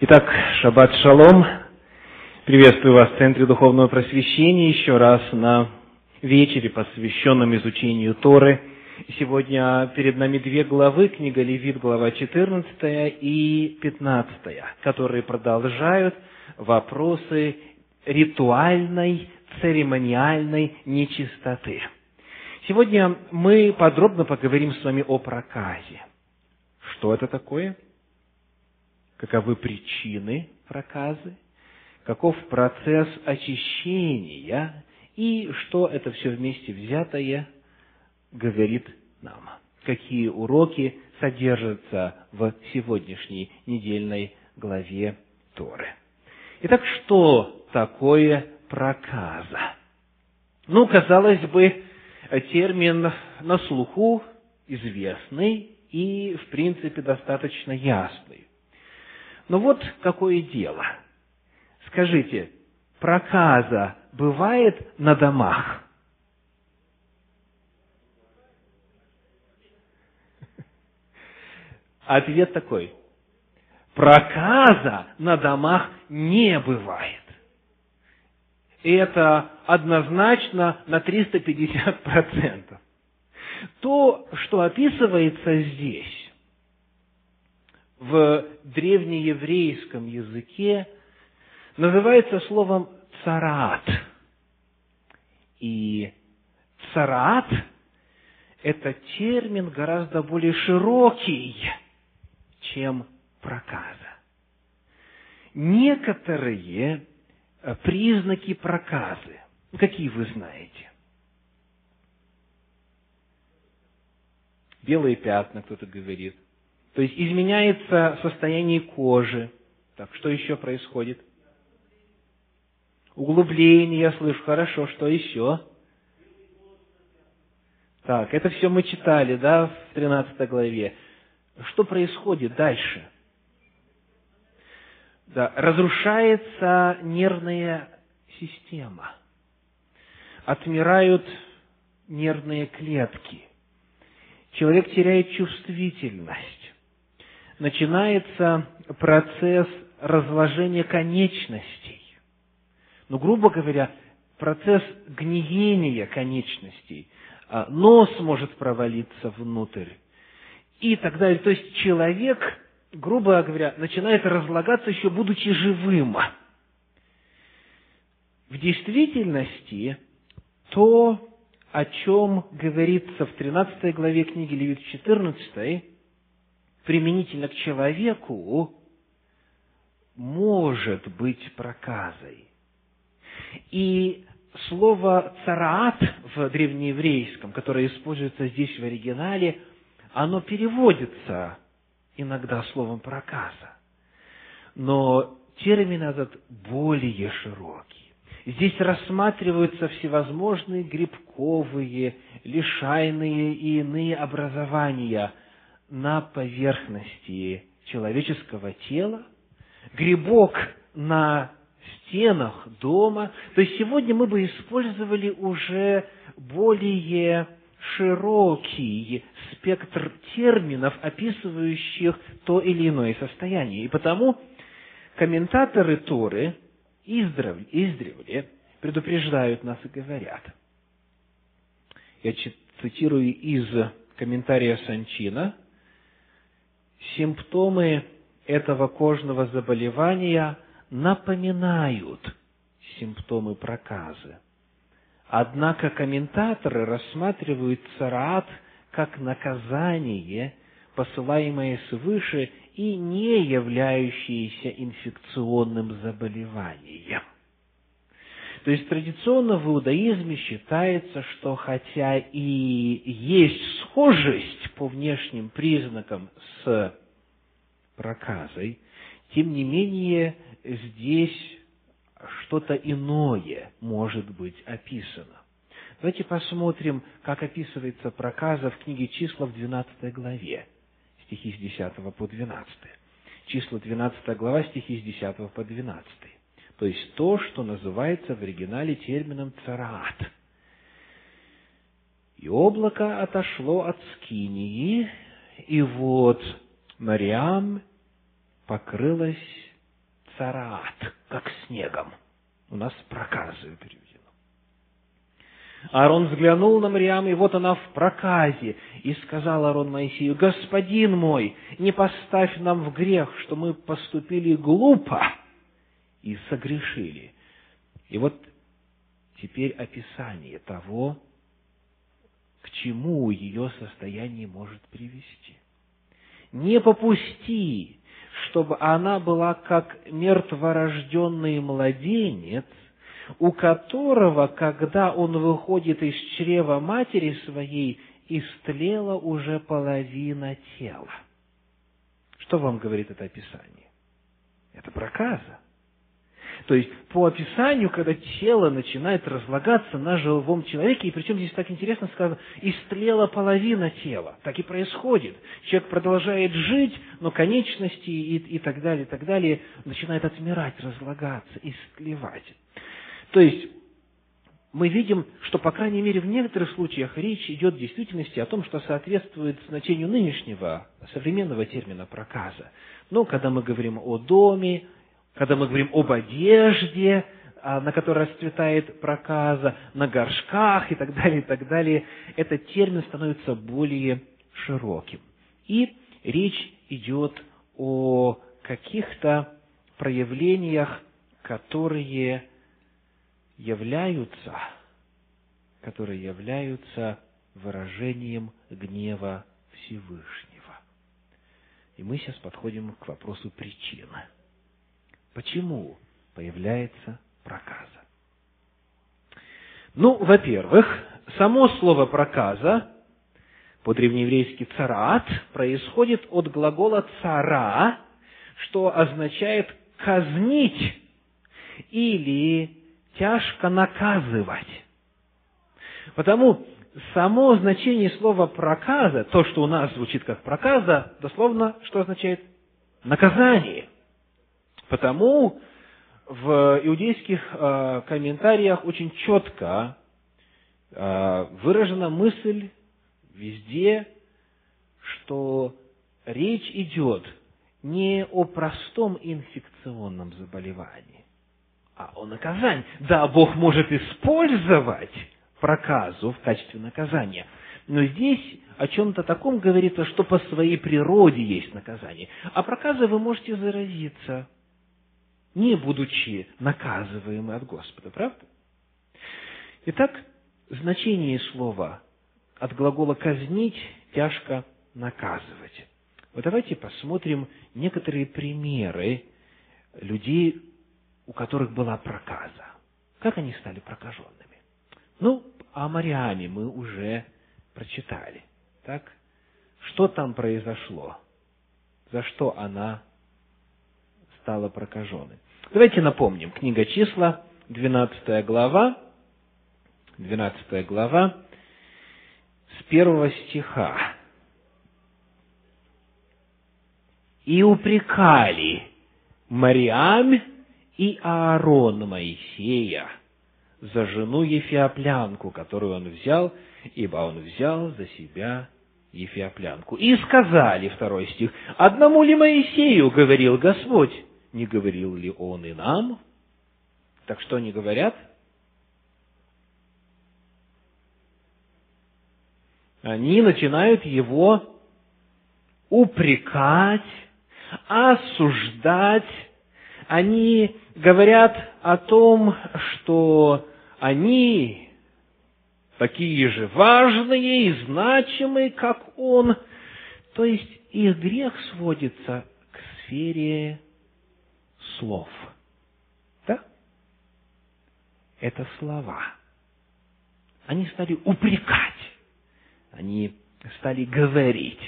Итак, шаббат шалом. Приветствую вас в Центре Духовного Просвещения еще раз на вечере, посвященном изучению Торы. Сегодня перед нами две главы, книга Левит, глава 14 и 15, которые продолжают вопросы ритуальной, церемониальной нечистоты. Сегодня мы подробно поговорим с вами о проказе. Что это такое? Каковы причины проказы, каков процесс очищения и что это все вместе взятое говорит нам. Какие уроки содержатся в сегодняшней недельной главе Торы. Итак, что такое проказа? Ну, казалось бы, термин на слуху известный и, в принципе, достаточно ясный. Но вот какое дело. Скажите, проказа бывает на домах? Ответ такой. Проказа на домах не бывает. Это однозначно на 350%. То, что описывается здесь, в древнееврейском языке называется словом царат. И царат – это термин гораздо более широкий, чем проказа. Некоторые э, признаки проказы, какие вы знаете? Белые пятна, кто-то говорит – то есть изменяется состояние кожи. Так, что еще происходит? Углубление, я слышу, хорошо, что еще? Так, это все мы читали, да, в 13 главе. Что происходит дальше? Да, разрушается нервная система. Отмирают нервные клетки. Человек теряет чувствительность начинается процесс разложения конечностей. Ну, грубо говоря, процесс гниения конечностей. А, нос может провалиться внутрь и так далее. То есть человек, грубо говоря, начинает разлагаться еще будучи живым. В действительности то, о чем говорится в 13 главе книги Левит 14, применительно к человеку может быть проказой. И слово «цараат» в древнееврейском, которое используется здесь в оригинале, оно переводится иногда словом «проказа». Но термин этот более широкий. Здесь рассматриваются всевозможные грибковые, лишайные и иные образования – на поверхности человеческого тела, грибок на стенах дома. То есть сегодня мы бы использовали уже более широкий спектр терминов, описывающих то или иное состояние. И потому комментаторы Торы издревле предупреждают нас и говорят. Я цитирую из комментария Санчина – симптомы этого кожного заболевания напоминают симптомы проказы. Однако комментаторы рассматривают царат как наказание, посылаемое свыше и не являющееся инфекционным заболеванием. То есть традиционно в иудаизме считается, что хотя и есть схожесть по внешним признакам с проказой, тем не менее здесь что-то иное может быть описано. Давайте посмотрим, как описывается проказа в книге числа в 12 главе, стихи с 10 по 12. Числа 12 глава, стихи с 10 по 12 то есть то, что называется в оригинале термином цараат. И облако отошло от Скинии, и вот Мариам покрылась цараат, как снегом. У нас проказы переведено. Аарон взглянул на Мариам, и вот она в проказе. И сказал Аарон Моисею, «Господин мой, не поставь нам в грех, что мы поступили глупо и согрешили». И вот теперь описание того, к чему ее состояние может привести. Не попусти, чтобы она была как мертворожденный младенец, у которого, когда он выходит из чрева матери своей, истлела уже половина тела. Что вам говорит это описание? Это проказа. То есть, по описанию, когда тело начинает разлагаться на живом человеке, и причем здесь так интересно сказано, истлела половина тела. Так и происходит. Человек продолжает жить, но конечности и, и так далее, и так далее начинают отмирать, разлагаться, истлевать. То есть, мы видим, что, по крайней мере, в некоторых случаях речь идет в действительности о том, что соответствует значению нынешнего современного термина проказа. Но когда мы говорим о доме, когда мы говорим об одежде, а, на которой расцветает проказа, на горшках и так далее, и так далее, этот термин становится более широким. И речь идет о каких-то проявлениях, которые являются, которые являются выражением гнева Всевышнего. И мы сейчас подходим к вопросу причины. Почему появляется проказа? Ну, во-первых, само слово проказа, по-древнееврейски царат, происходит от глагола цара, что означает казнить или тяжко наказывать. Потому само значение слова проказа, то, что у нас звучит как проказа, дословно что означает? Наказание. Потому в иудейских э, комментариях очень четко э, выражена мысль везде, что речь идет не о простом инфекционном заболевании, а о наказании. Да, Бог может использовать проказу в качестве наказания. Но здесь о чем-то таком говорится, что по своей природе есть наказание. А проказа вы можете заразиться, не будучи наказываемы от Господа, правда? Итак, значение слова от глагола «казнить» тяжко наказывать. Вот давайте посмотрим некоторые примеры людей, у которых была проказа. Как они стали прокаженными? Ну, о Мариаме мы уже прочитали. Так? Что там произошло? За что она стала прокаженной? Давайте напомним. Книга числа, 12 глава, 12 глава, с первого стиха. «И упрекали Мариам и Аарон Моисея за жену Ефиоплянку, которую он взял, ибо он взял за себя Ефиоплянку. И сказали, второй стих, «Одному ли Моисею говорил Господь? Не говорил ли он и нам?» Так что они говорят? Они начинают его упрекать, осуждать, они говорят о том, что они такие же важные и значимые, как он. То есть их грех сводится к сфере слов. Да? Это слова. Они стали упрекать. Они стали говорить.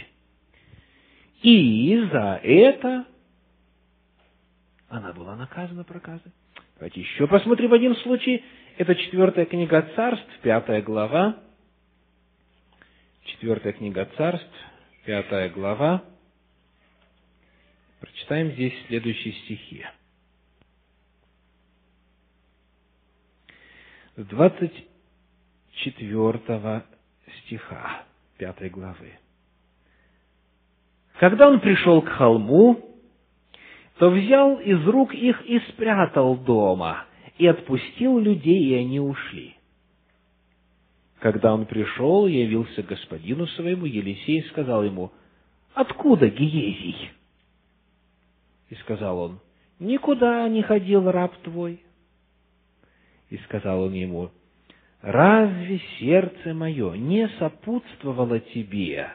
И за это она была наказана проказой. Давайте еще посмотрим один случай. Это четвертая книга царств, пятая глава. Четвертая книга царств, пятая глава. Прочитаем здесь следующие стихи. С двадцать четвертого стиха пятой главы. Когда он пришел к холму, то взял из рук их и спрятал дома, и отпустил людей, и они ушли. Когда он пришел, явился господину своему, Елисей сказал ему, «Откуда Гиезий?» И сказал он, «Никуда не ходил раб твой». И сказал он ему, «Разве сердце мое не сопутствовало тебе,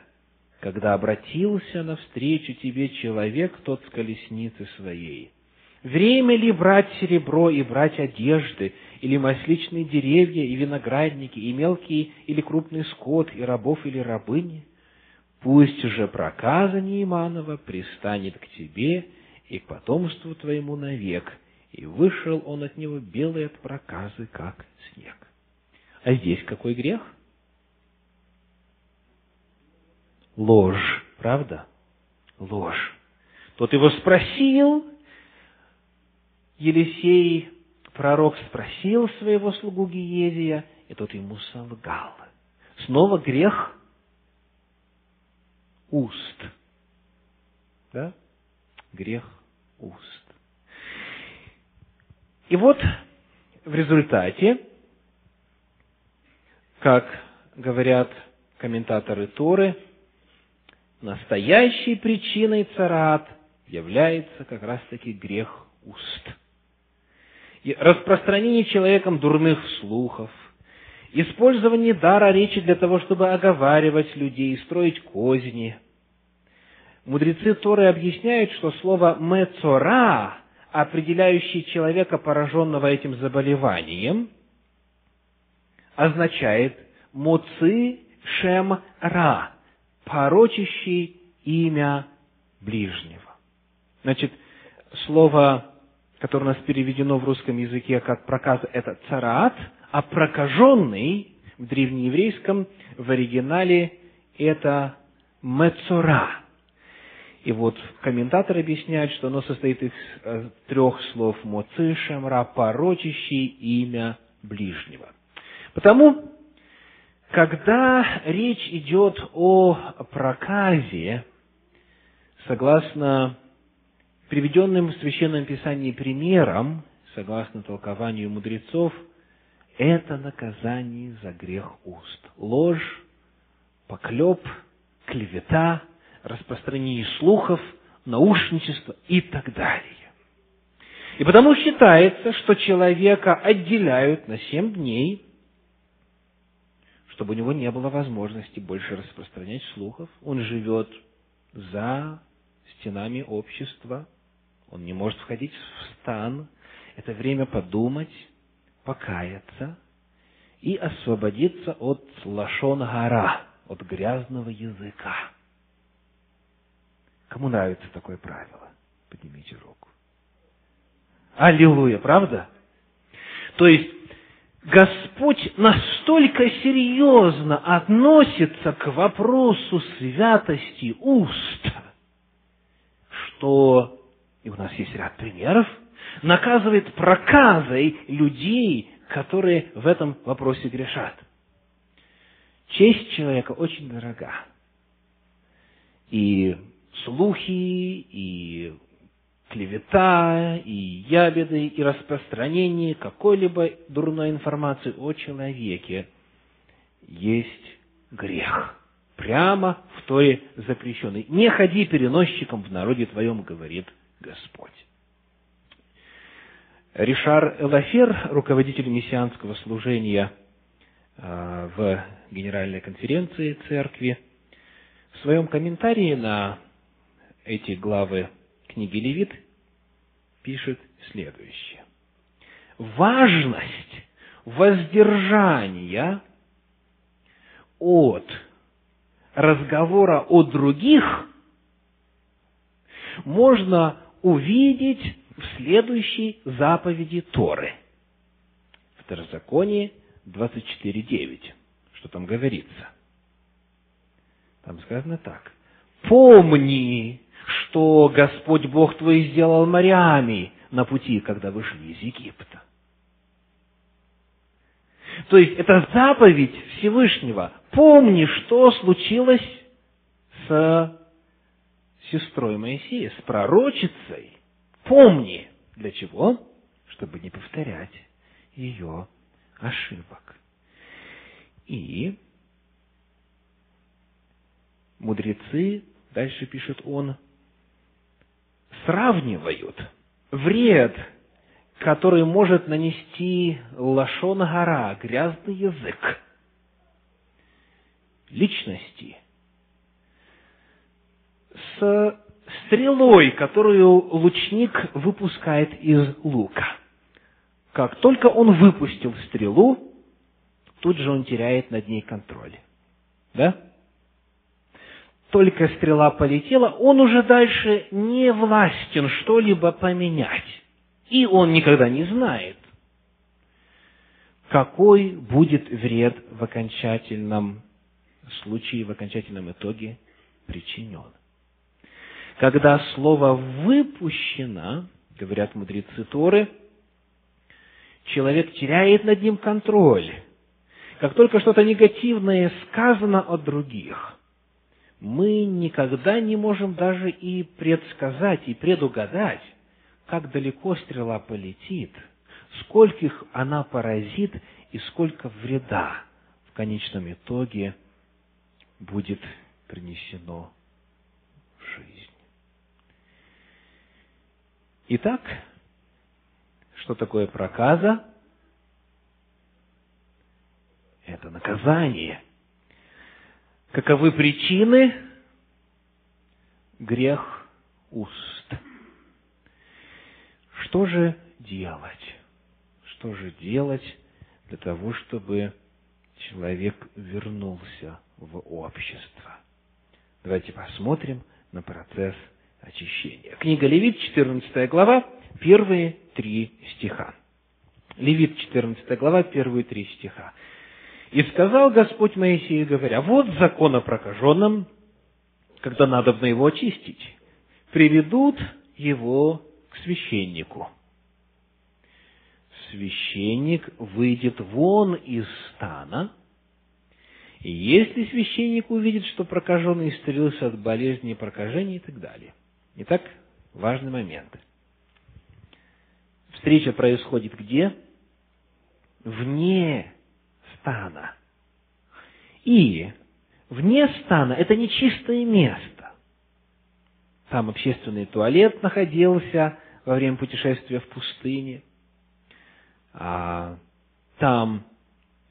когда обратился навстречу тебе человек тот с колесницы своей?» Время ли брать серебро и брать одежды, или масличные деревья и виноградники, и мелкий или крупный скот, и рабов или рабыни? Пусть же проказа Неиманова пристанет к тебе и к потомству твоему навек. И вышел он от него белый от проказы, как снег. А здесь какой грех? Ложь, правда? Ложь. Тот его спросил, Елисей, пророк, спросил своего слугу Гиезия, и тот ему солгал. Снова грех уст. Да? Грех уст. И вот в результате, как говорят комментаторы Торы, настоящей причиной царат является как раз-таки грех уст – и распространение человеком дурных слухов, использование дара речи для того, чтобы оговаривать людей, строить козни. Мудрецы Торы объясняют, что слово «мецора», определяющее человека, пораженного этим заболеванием, означает «моци шем ра», порочащий имя ближнего. Значит, слово которое у нас переведено в русском языке как проказ, это царат, а прокаженный в древнееврейском, в оригинале это мецора. И вот комментаторы объясняют, что оно состоит из э, трех слов моци, шемра, порочащий имя ближнего. Потому, когда речь идет о проказе, согласно приведенным в Священном Писании примером, согласно толкованию мудрецов, это наказание за грех уст. Ложь, поклеп, клевета, распространение слухов, наушничество и так далее. И потому считается, что человека отделяют на семь дней, чтобы у него не было возможности больше распространять слухов. Он живет за стенами общества, он не может входить в стан. Это время подумать, покаяться и освободиться от лашон гора, от грязного языка. Кому нравится такое правило? Поднимите руку. Аллилуйя, правда? То есть, Господь настолько серьезно относится к вопросу святости уст, что и у нас есть ряд примеров, наказывает проказой людей, которые в этом вопросе грешат. Честь человека очень дорога. И слухи, и клевета, и ябеды, и распространение какой-либо дурной информации о человеке есть грех. Прямо в Торе запрещенный. Не ходи переносчиком в народе твоем, говорит Господь. Ришар Элафер, руководитель мессианского служения а, в Генеральной конференции церкви, в своем комментарии на эти главы книги Левит пишет следующее. Важность воздержания от разговора о других можно увидеть в следующей заповеди Торы. Второзаконие 24.9. Что там говорится? Там сказано так. «Помни, что Господь Бог твой сделал морями на пути, когда вышли из Египта». То есть, это заповедь Всевышнего. Помни, что случилось с сестрой Моисея, с пророчицей, помни. Для чего? Чтобы не повторять ее ошибок. И мудрецы, дальше пишет он, сравнивают вред, который может нанести лашон гора, грязный язык, личности, с стрелой, которую лучник выпускает из лука. Как только он выпустил стрелу, тут же он теряет над ней контроль. Да? Только стрела полетела, он уже дальше не властен что-либо поменять. И он никогда не знает, какой будет вред в окончательном случае, в окончательном итоге причинен. Когда слово «выпущено», говорят мудрецы Торы, человек теряет над ним контроль. Как только что-то негативное сказано о других, мы никогда не можем даже и предсказать, и предугадать, как далеко стрела полетит, скольких она поразит и сколько вреда в конечном итоге будет принесено в жизнь. Итак, что такое проказа? Это наказание. Каковы причины? Грех уст. Что же делать? Что же делать для того, чтобы человек вернулся в общество? Давайте посмотрим на процесс очищения. Книга Левит, 14 глава, первые три стиха. Левит, 14 глава, первые три стиха. «И сказал Господь Моисею, говоря, вот закон о прокаженном, когда надо на его очистить, приведут его к священнику. Священник выйдет вон из стана, и если священник увидит, что прокаженный исцелился от болезни, прокажения и так далее. Итак, важный момент. Встреча происходит где? Вне стана. И вне стана – это не чистое место. Там общественный туалет находился во время путешествия в пустыне. А, там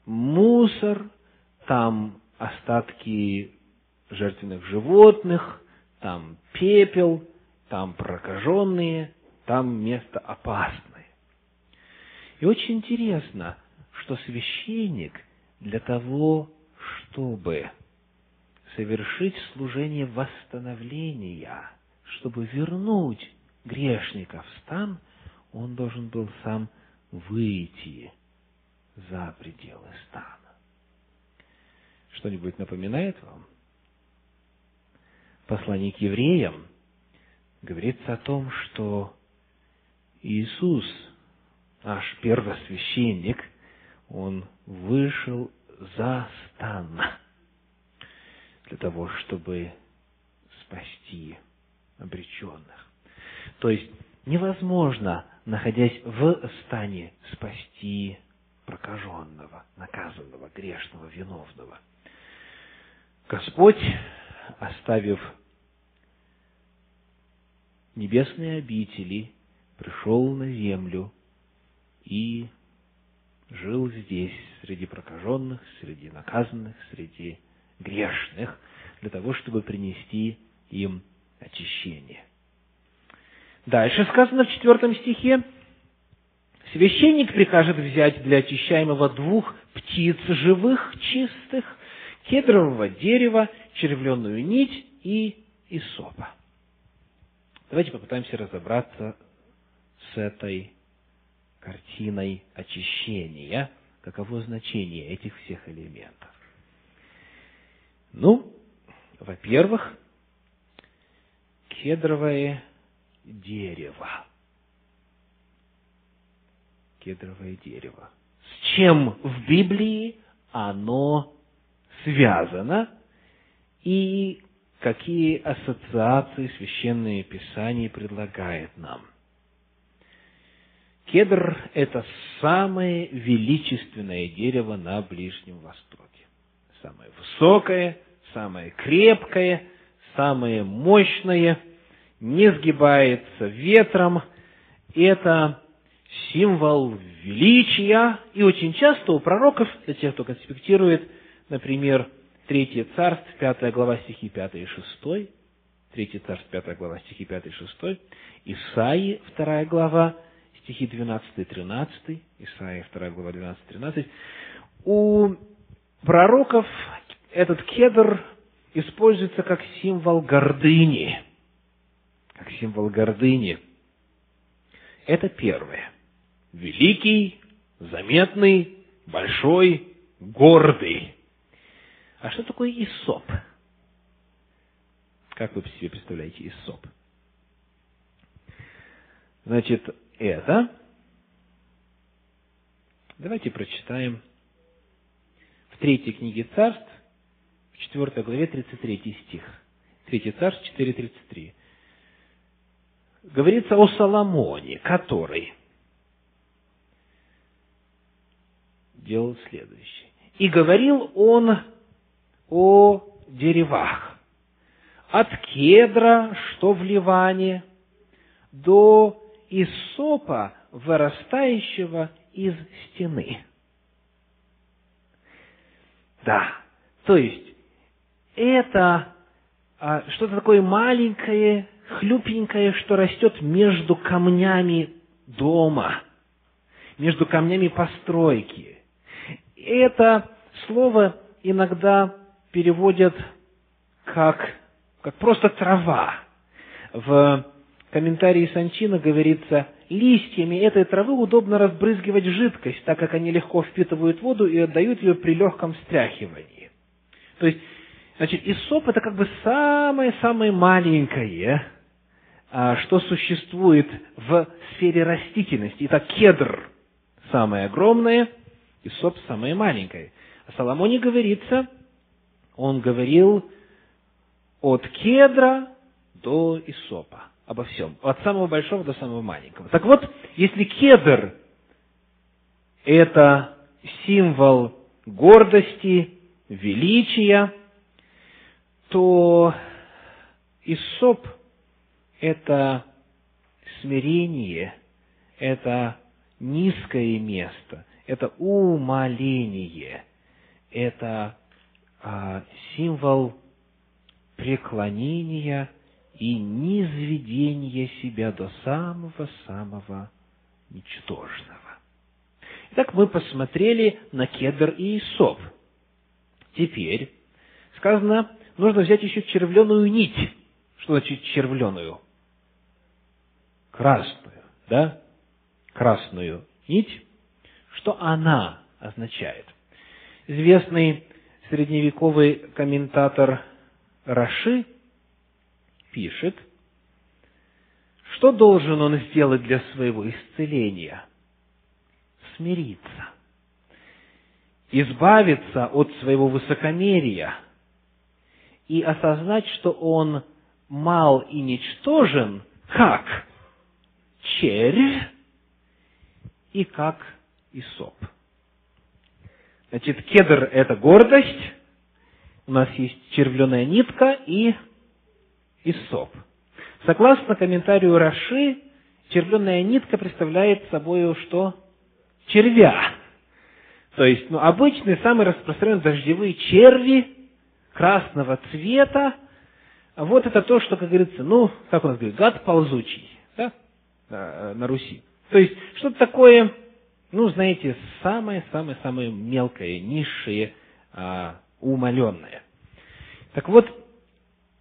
мусор, там остатки жертвенных животных, там пепел, там прокаженные, там место опасное. И очень интересно, что священник для того, чтобы совершить служение восстановления, чтобы вернуть грешника в стан, он должен был сам выйти за пределы стана. Что-нибудь напоминает вам? Послание к евреям говорится о том, что Иисус, наш первосвященник, он вышел за стан для того, чтобы спасти обреченных. То есть невозможно, находясь в стане, спасти прокаженного, наказанного, грешного, виновного. Господь, оставив небесные обители, пришел на землю и жил здесь, среди прокаженных, среди наказанных, среди грешных, для того, чтобы принести им очищение. Дальше сказано в четвертом стихе, священник прикажет взять для очищаемого двух птиц живых, чистых, кедрового дерева, червленную нить и исопа. Давайте попытаемся разобраться с этой картиной очищения, каково значение этих всех элементов. Ну, во-первых, кедровое дерево. Кедровое дерево. С чем в Библии оно связано и какие ассоциации священное писание предлагает нам. Кедр – это самое величественное дерево на Ближнем Востоке. Самое высокое, самое крепкое, самое мощное, не сгибается ветром. Это символ величия. И очень часто у пророков, для тех, кто конспектирует, например, Третье царство, пятая глава, стихи 5 и 6, Третье царство, пятая глава, стихи 5 и 6, Исаии, вторая глава, стихи 12 и 13, Исаия, вторая глава, 12 и 13. У пророков этот кедр используется как символ гордыни. Как символ гордыни. Это первое. Великий, заметный, большой, гордый. А что такое Исоп? Как вы себе представляете Исоп? Значит, это... Давайте прочитаем в третьей книге царств, в четвертой главе, 33 стих. Третий царств, 4.33. Говорится о Соломоне, который делал следующее. И говорил он о деревах. От кедра, что в Ливане, до исопа, вырастающего из стены. Да, то есть, это а, что-то такое маленькое, хлюпенькое, что растет между камнями дома, между камнями постройки. Это слово иногда переводят как, как просто трава. В комментарии Санчина говорится, листьями этой травы удобно разбрызгивать жидкость, так как они легко впитывают воду и отдают ее при легком стряхивании. То есть, значит, исоп это как бы самое-самое маленькое, а, что существует в сфере растительности. Итак, кедр самое огромное, исоп самое маленькое. О Соломоне говорится, он говорил от кедра до исопа, обо всем, от самого большого до самого маленького. Так вот, если кедр – это символ гордости, величия, то исоп – это смирение, это низкое место, это умоление, это а, символ преклонения и низведения себя до самого-самого ничтожного. Итак, мы посмотрели на кедр и Исоп. Теперь сказано, нужно взять еще червленую нить. Что значит червленую? Красную, да? Красную нить. Что она означает? Известный средневековый комментатор Раши пишет, что должен он сделать для своего исцеления? Смириться, избавиться от своего высокомерия и осознать, что он мал и ничтожен, как червь и как Исоп. Значит, кедр – это гордость, у нас есть червленая нитка и иссоп. Согласно комментарию Раши, червленая нитка представляет собой что? Червя. То есть, ну, обычные, самые распространенные дождевые черви красного цвета. Вот это то, что, как говорится, ну, как у нас говорит, гад ползучий, да, на Руси. То есть, что-то такое ну, знаете, самое-самое-самое мелкое, низшее, а, умаленное. Так вот,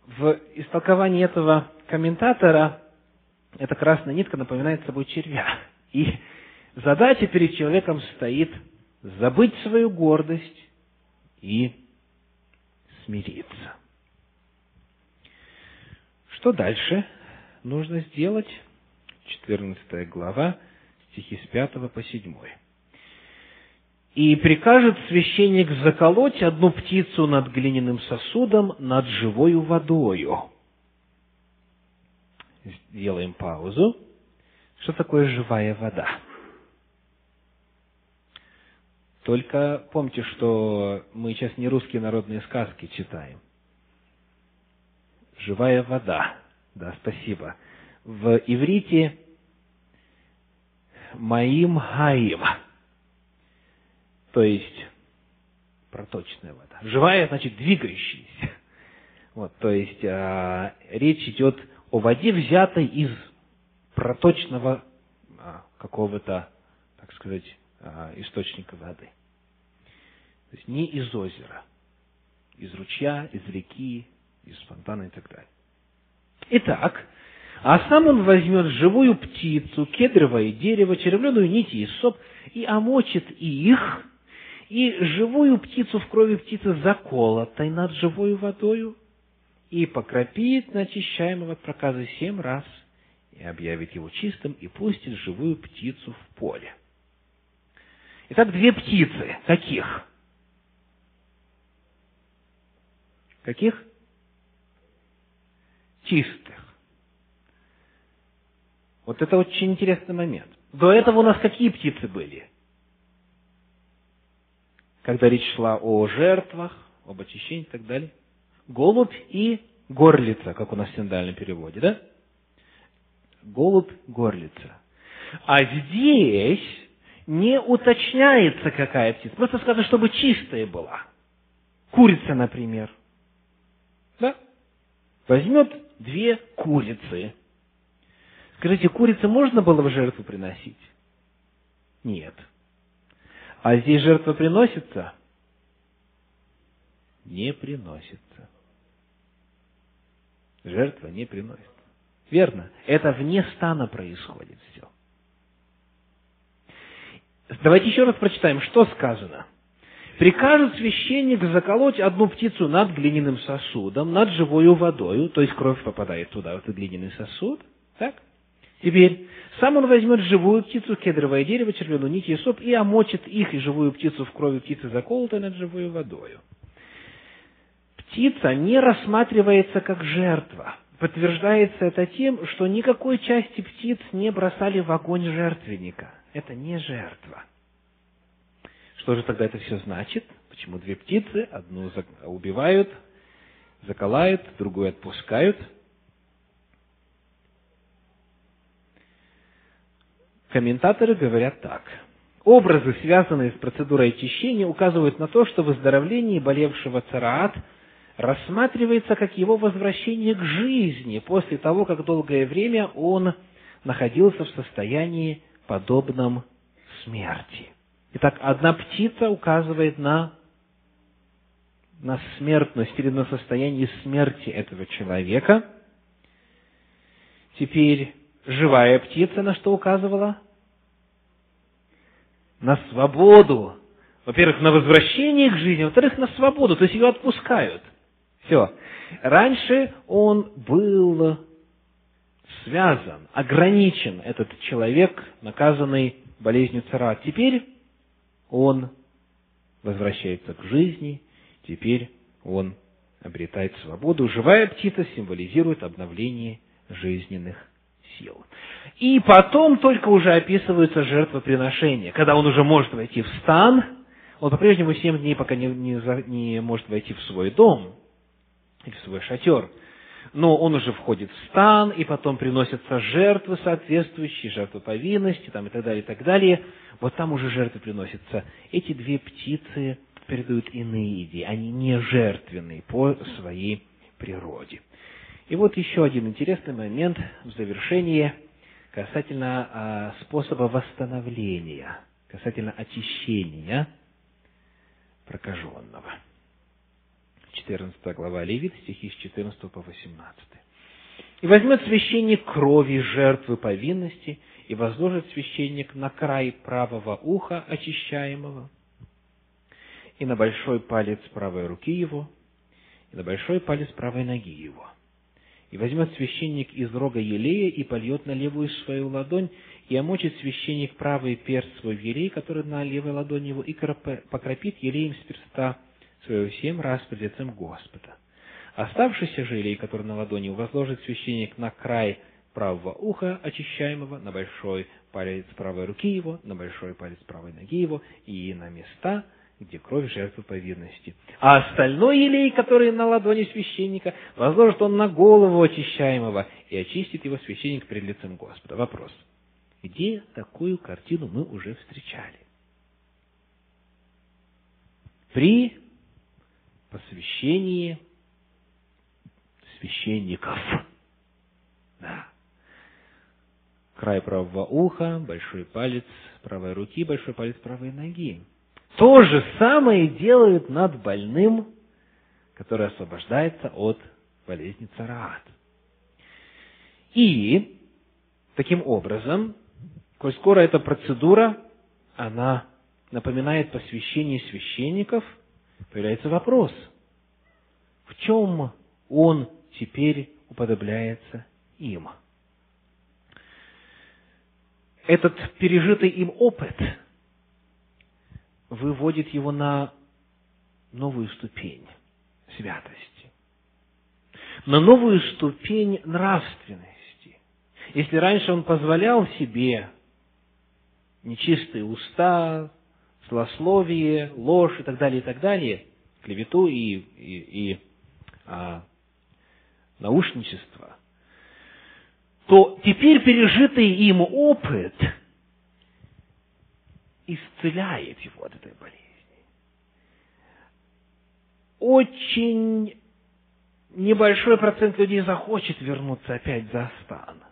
в истолковании этого комментатора эта красная нитка напоминает собой червя. И задача перед человеком стоит забыть свою гордость и смириться. Что дальше нужно сделать? 14 глава, стихи с 5 по 7. «И прикажет священник заколоть одну птицу над глиняным сосудом, над живою водою». Сделаем паузу. Что такое живая вода? Только помните, что мы сейчас не русские народные сказки читаем. Живая вода. Да, спасибо. В иврите Маим Хаим. То есть проточная вода. Живая, значит, двигающаяся. Вот, то есть э, речь идет о воде, взятой из проточного э, какого-то, так сказать, э, источника воды. То есть не из озера, из ручья, из реки, из фонтана и так далее. Итак, а сам он возьмет живую птицу, кедровое дерево, червленую нить и соп, и омочит их, и живую птицу в крови птицы заколотой над живой водою, и покропит начищаемого от проказа семь раз, и объявит его чистым, и пустит живую птицу в поле. Итак, две птицы. Каких? Каких? Чистых. Вот это очень интересный момент. До этого у нас какие птицы были? Когда речь шла о жертвах, об очищении и так далее. Голубь и горлица, как у нас в синдальном переводе, да? Голубь, горлица. А здесь не уточняется, какая птица. Просто сказано, чтобы чистая была. Курица, например. Да? Возьмет две курицы. Скажите, курицы можно было в жертву приносить? Нет. А здесь жертва приносится? Не приносится жертва не приносит. Верно. Это вне стана происходит все. Давайте еще раз прочитаем, что сказано. Прикажет священник заколоть одну птицу над глиняным сосудом, над живою водою, то есть кровь попадает туда, в этот глиняный сосуд. Так? Теперь, сам он возьмет живую птицу, кедровое дерево, червленую нить и соп, и омочит их и живую птицу в крови птицы, заколотой над живою водою птица не рассматривается как жертва. Подтверждается это тем, что никакой части птиц не бросали в огонь жертвенника. Это не жертва. Что же тогда это все значит? Почему две птицы, одну убивают, заколают, другую отпускают? Комментаторы говорят так. Образы, связанные с процедурой очищения, указывают на то, что выздоровление болевшего цараат – рассматривается как его возвращение к жизни после того, как долгое время он находился в состоянии подобном смерти. Итак, одна птица указывает на, на смертность или на состояние смерти этого человека. Теперь живая птица на что указывала? На свободу. Во-первых, на возвращение к жизни, во-вторых, на свободу, то есть ее отпускают. Все. Раньше он был связан, ограничен, этот человек, наказанный болезнью цара. Теперь он возвращается к жизни, теперь он обретает свободу. Живая птица символизирует обновление жизненных сил. И потом только уже описываются жертвоприношения, когда он уже может войти в стан, он по-прежнему семь дней пока не, не, не может войти в свой дом, или в свой шатер. Но он уже входит в стан, и потом приносятся жертвы соответствующие, жертвы повинности, там, и так далее, и так далее. Вот там уже жертвы приносятся. Эти две птицы передают иные идеи. Они не жертвенные по своей природе. И вот еще один интересный момент в завершении касательно а, способа восстановления, касательно очищения прокаженного. 14 глава Левит, стихи с 14 по 18. «И возьмет священник крови жертвы повинности, и возложит священник на край правого уха очищаемого, и на большой палец правой руки его, и на большой палец правой ноги его. И возьмет священник из рога елея и польет на левую свою ладонь, и омочит священник правый перст свой в елей, который на левой ладони его, и покропит елеем с перста свое семь раз пред лицем Господа. Оставшийся же елей, который на ладони, возложит священник на край правого уха, очищаемого на большой палец правой руки его, на большой палец правой ноги его и на места, где кровь жертвы повинности. А остальной елей, который на ладони священника, возложит он на голову очищаемого, и очистит его священник перед лицем Господа. Вопрос. Где такую картину мы уже встречали? При посвящении священников. Да. Край правого уха, большой палец правой руки, большой палец правой ноги. То же самое делают над больным, который освобождается от болезни цараат. И, таким образом, коль скоро эта процедура, она напоминает посвящение священников, появляется вопрос, в чем он теперь уподобляется им? Этот пережитый им опыт – выводит его на новую ступень святости, на новую ступень нравственности. Если раньше он позволял себе нечистые уста, злословие, ложь и так далее, и так далее, клевету и, и, и а, наушничество, то теперь пережитый им опыт – исцеляет его от этой болезни. Очень небольшой процент людей захочет вернуться опять за стан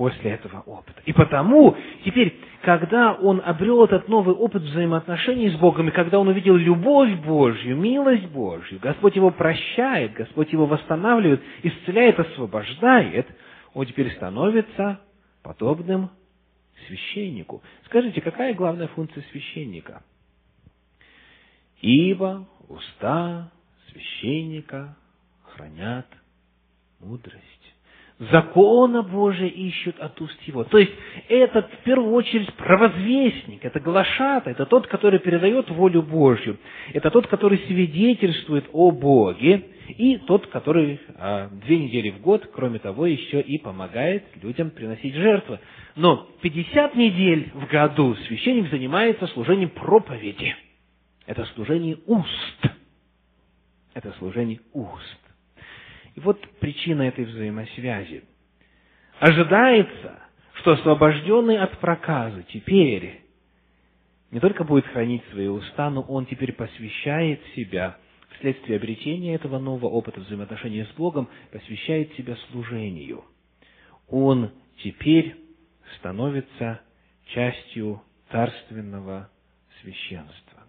после этого опыта. И потому теперь, когда он обрел этот новый опыт взаимоотношений с Богом, и когда он увидел любовь Божью, милость Божью, Господь его прощает, Господь его восстанавливает, исцеляет, освобождает, он теперь становится подобным священнику. Скажите, какая главная функция священника? Ибо уста священника хранят мудрость. Закона Божия ищут от уст его. То есть, это в первую очередь провозвестник, это глашата, это тот, который передает волю Божью, это тот, который свидетельствует о Боге, и тот, который а, две недели в год, кроме того, еще и помогает людям приносить жертвы. Но 50 недель в году священник занимается служением проповеди. Это служение уст. Это служение уст. И вот причина этой взаимосвязи. Ожидается, что освобожденный от проказа теперь не только будет хранить свои уста, но он теперь посвящает себя вследствие обретения этого нового опыта взаимоотношения с Богом, посвящает себя служению. Он теперь становится частью царственного священства.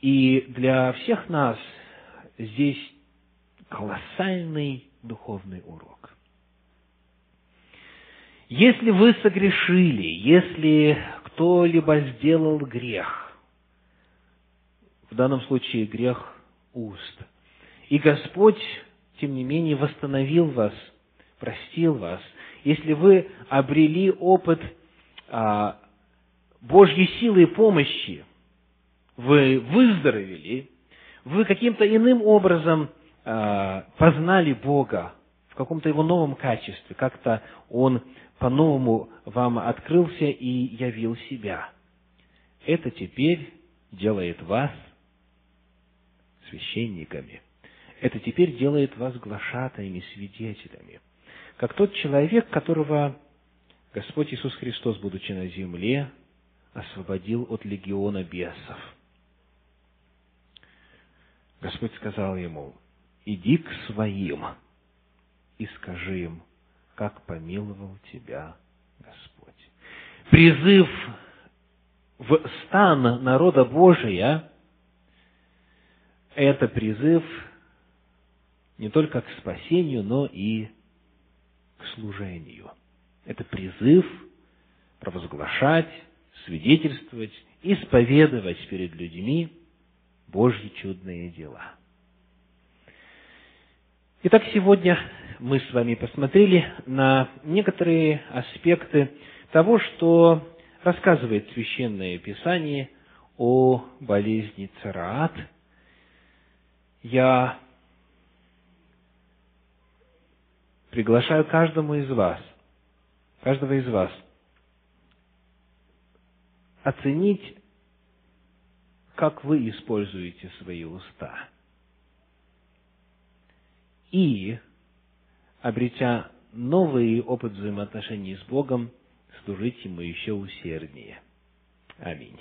И для всех нас здесь колоссальный духовный урок. Если вы согрешили, если кто-либо сделал грех, в данном случае грех уст, и Господь, тем не менее, восстановил вас, простил вас, если вы обрели опыт а, Божьей силы и помощи, вы выздоровели, вы каким-то иным образом познали Бога в каком-то Его новом качестве, как-то Он по-новому вам открылся и явил себя. Это теперь делает вас священниками. Это теперь делает вас глашатаями, свидетелями как тот человек, которого Господь Иисус Христос, будучи на земле, освободил от легиона бесов. Господь сказал ему, иди к своим и скажи им, как помиловал тебя Господь. Призыв в стан народа Божия – это призыв не только к спасению, но и служению. Это призыв провозглашать, свидетельствовать, исповедовать перед людьми Божьи чудные дела. Итак, сегодня мы с вами посмотрели на некоторые аспекты того, что рассказывает Священное Писание о болезни цараат. Я приглашаю каждому из вас каждого из вас оценить, как вы используете свои уста. И, обретя новый опыт взаимоотношений с Богом, служить Ему еще усерднее. Аминь.